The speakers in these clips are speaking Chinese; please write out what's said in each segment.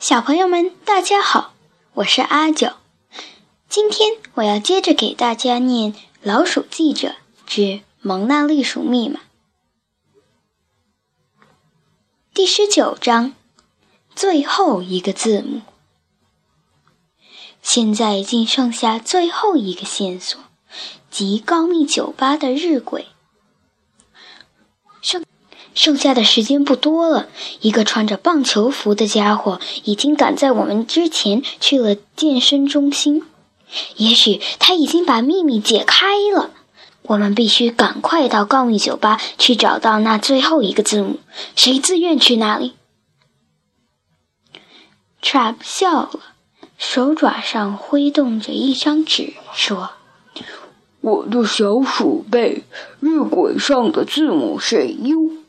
小朋友们，大家好，我是阿九。今天我要接着给大家念《老鼠记者之蒙娜丽鼠密码》第十九章，最后一个字母。现在已经剩下最后一个线索，即高密酒吧的日晷。剩下的时间不多了。一个穿着棒球服的家伙已经赶在我们之前去了健身中心。也许他已经把秘密解开了。我们必须赶快到高密酒吧去找到那最后一个字母。谁自愿去那里？Trap 笑了。手爪上挥动着一张纸，说：“我的小鼠辈，日晷上的字母是 U。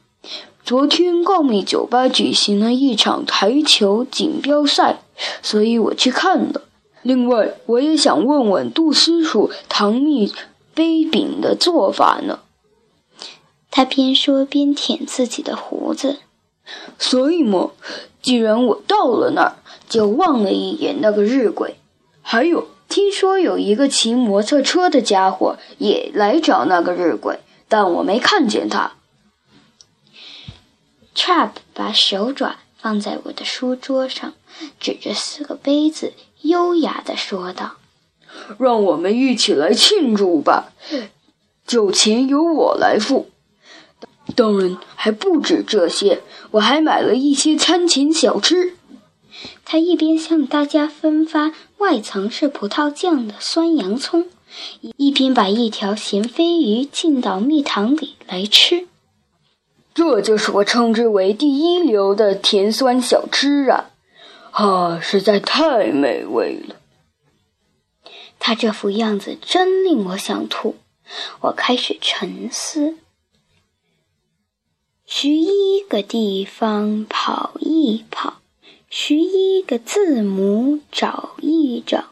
昨天告密酒吧举行了一场台球锦标赛，所以我去看了。另外，我也想问问杜斯鼠糖蜜杯饼的做法呢。”他边说边舔自己的胡子。所以嘛，既然我到了那儿。就望了一眼那个日鬼，还有听说有一个骑摩托车的家伙也来找那个日鬼，但我没看见他。Trap 把手爪放在我的书桌上，指着四个杯子，优雅地说道：“让我们一起来庆祝吧，酒钱由我来付。当然还不止这些，我还买了一些餐前小吃。”他一边向大家分发外层是葡萄酱的酸洋葱，一边把一条咸飞鱼浸到蜜糖里来吃。这就是我称之为第一流的甜酸小吃啊！啊，实在太美味了。他这副样子真令我想吐。我开始沉思。十一个地方跑一跑。十一个字母找一找，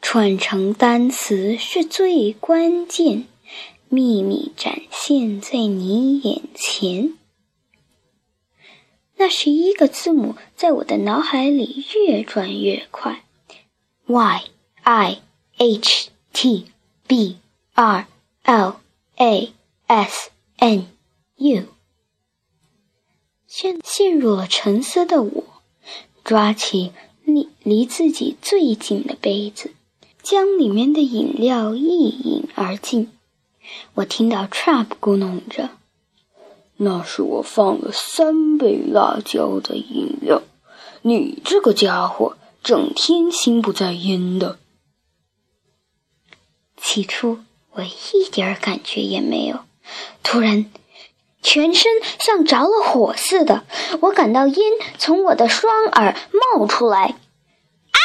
串成单词是最关键。秘密展现在你眼前。那十一个字母在我的脑海里越转越快：y i h t b r l a s n u。陷陷入了沉思的我。抓起离离自己最近的杯子，将里面的饮料一饮而尽。我听到 Trap 咕哝着：“那是我放了三杯辣椒的饮料。你这个家伙，整天心不在焉的。”起初我一点感觉也没有，突然。全身像着了火似的，我感到烟从我的双耳冒出来。啊！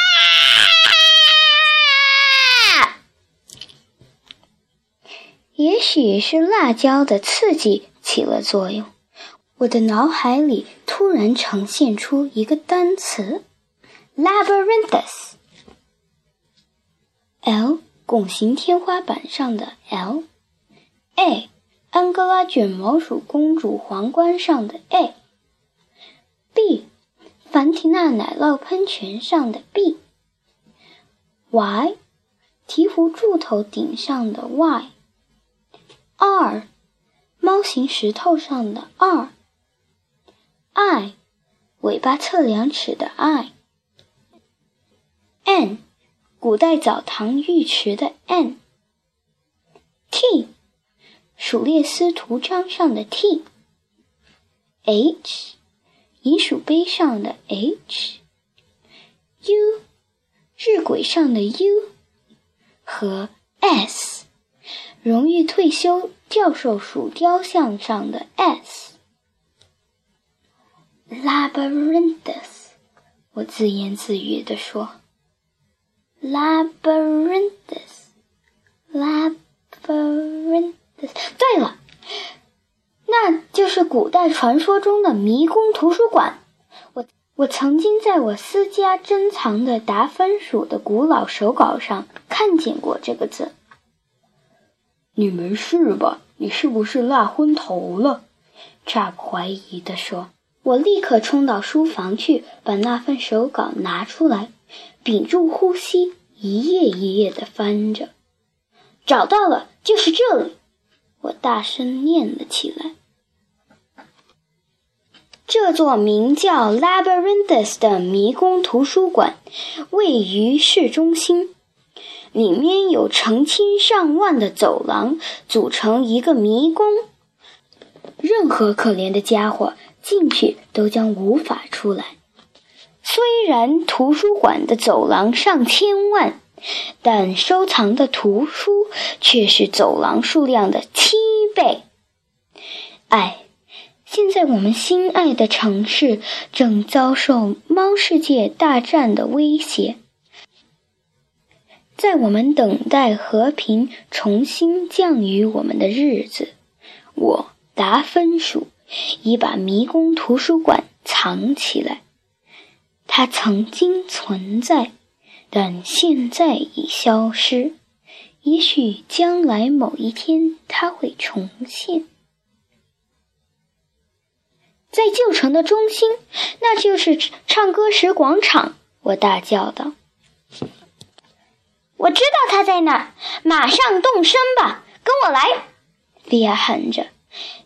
也许是辣椒的刺激起了作用，我的脑海里突然呈现出一个单词：labyrinthus。L 拱形天花板上的 L，A。安哥拉卷毛鼠公主皇冠上的 A，B，凡提娜奶酪喷泉上的 B，Y，鹈鹕柱头顶上的 y Y，R，猫形石头上的 R，I，尾巴测量尺的 I，N，古代澡堂浴池的 N，T。鼠列斯图章上的 T，H，银鼠杯上的 H，U，日晷上的 U，和 S，荣誉退休教授鼠雕像上的 S。Labyrinthus，我自言自语地说。：“Labyrinthus，Labyrinthus。对了，那就是古代传说中的迷宫图书馆。我我曾经在我私家珍藏的达芬鼠的古老手稿上看见过这个字。你没事吧？你是不是辣昏头了？查普怀疑地说。我立刻冲到书房去，把那份手稿拿出来，屏住呼吸，一页一页地翻着。找到了，就是这里！我大声念了起来。这座名叫 Labyrinthus 的迷宫图书馆位于市中心，里面有成千上万的走廊组成一个迷宫，任何可怜的家伙进去都将无法出来。虽然图书馆的走廊上千万，但收藏的图书却是走廊数量的七倍。唉。现在我们心爱的城市正遭受猫世界大战的威胁，在我们等待和平重新降于我们的日子，我达芬鼠已把迷宫图书馆藏起来。它曾经存在，但现在已消失。也许将来某一天，它会重现。在旧城的中心，那就是唱歌时广场。我大叫道：“我知道他在那儿，马上动身吧，跟我来！”利亚喊着，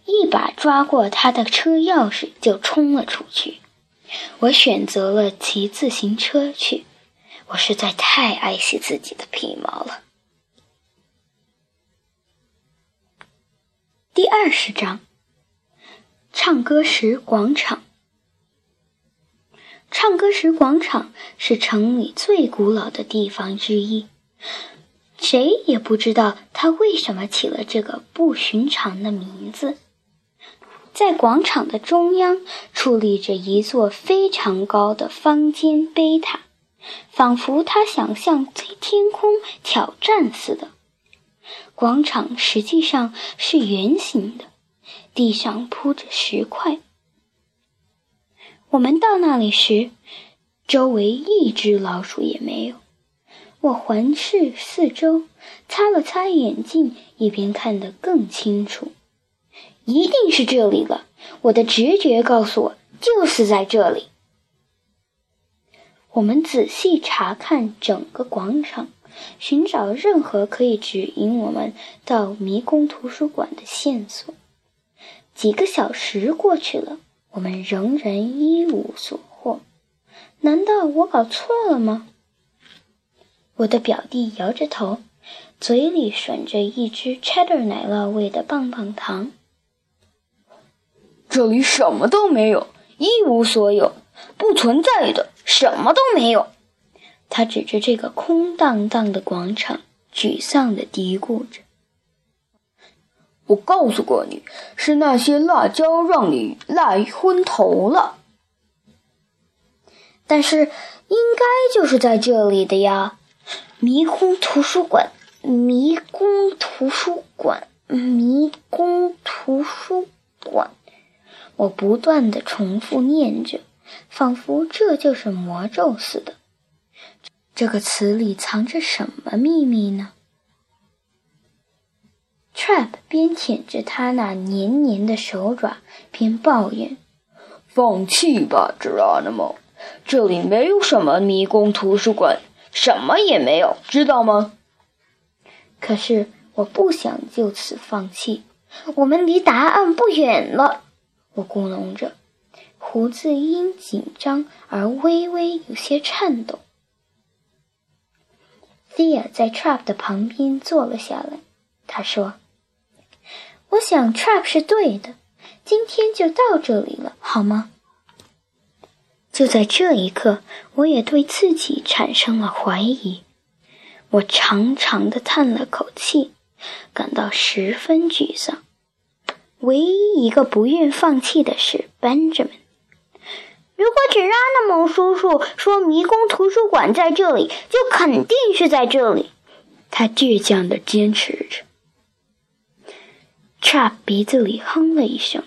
一把抓过他的车钥匙就冲了出去。我选择了骑自行车去，我实在太爱惜自己的皮毛了。第二十章。唱歌时广场，唱歌时广场是城里最古老的地方之一。谁也不知道他为什么起了这个不寻常的名字。在广场的中央矗立着一座非常高的方尖碑塔，仿佛他想向天空挑战似的。广场实际上是圆形的。地上铺着石块。我们到那里时，周围一只老鼠也没有。我环视四周，擦了擦眼镜，一边看得更清楚。一定是这里了，我的直觉告诉我，就是在这里。我们仔细查看整个广场，寻找任何可以指引我们到迷宫图书馆的线索。几个小时过去了，我们仍然一无所获。难道我搞错了吗？我的表弟摇着头，嘴里吮着一只 cheddar 奶酪味的棒棒糖。这里什么都没有，一无所有，不存在的，什么都没有。他指着这个空荡荡的广场，沮丧地嘀咕着。我告诉过你，是那些辣椒让你辣昏头了。但是应该就是在这里的呀！迷宫图书馆，迷宫图书馆，迷宫图书馆。我不断的重复念着，仿佛这就是魔咒似的。这个词里藏着什么秘密呢？Trap 边舔着他那黏黏的手爪，边抱怨：“放弃吧，Geronimo，这里没有什么迷宫图书馆，什么也没有，知道吗？”可是我不想就此放弃。我们离答案不远了，我咕哝着，胡子因紧张而微微有些颤抖。Thea 在 Trap 的旁边坐了下来，他说。我想 Trap 是对的，今天就到这里了，好吗？就在这一刻，我也对自己产生了怀疑。我长长的叹了口气，感到十分沮丧。唯一一个不愿放弃的是 Benjamin。如果只让那某叔叔说迷宫图书馆在这里，就肯定是在这里。他倔强的坚持着。Trap 鼻子里哼了一声：“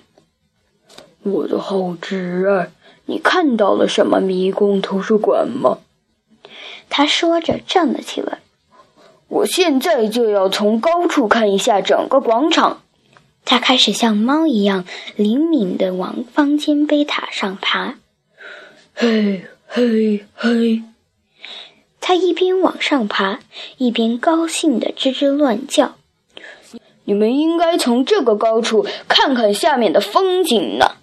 我的好侄儿，你看到了什么迷宫图书馆吗？”他说着站了起来。“我现在就要从高处看一下整个广场。”他开始像猫一样灵敏地往方尖碑塔上爬。嘿，嘿，嘿！他一边往上爬，一边高兴地吱吱乱叫。你们应该从这个高处看看下面的风景呢！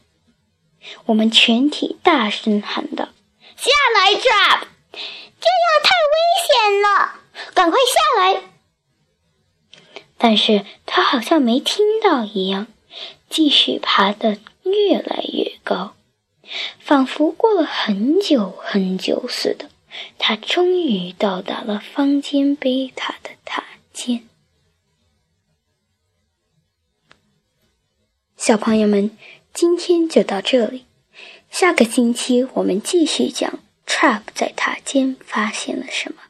我们全体大声喊道：“下来，Trap！这样太危险了，赶快下来！”但是他好像没听到一样，继续爬得越来越高，仿佛过了很久很久似的。他终于到达了方尖碑塔的塔尖。小朋友们，今天就到这里。下个星期我们继续讲 Trap 在塔尖发现了什么。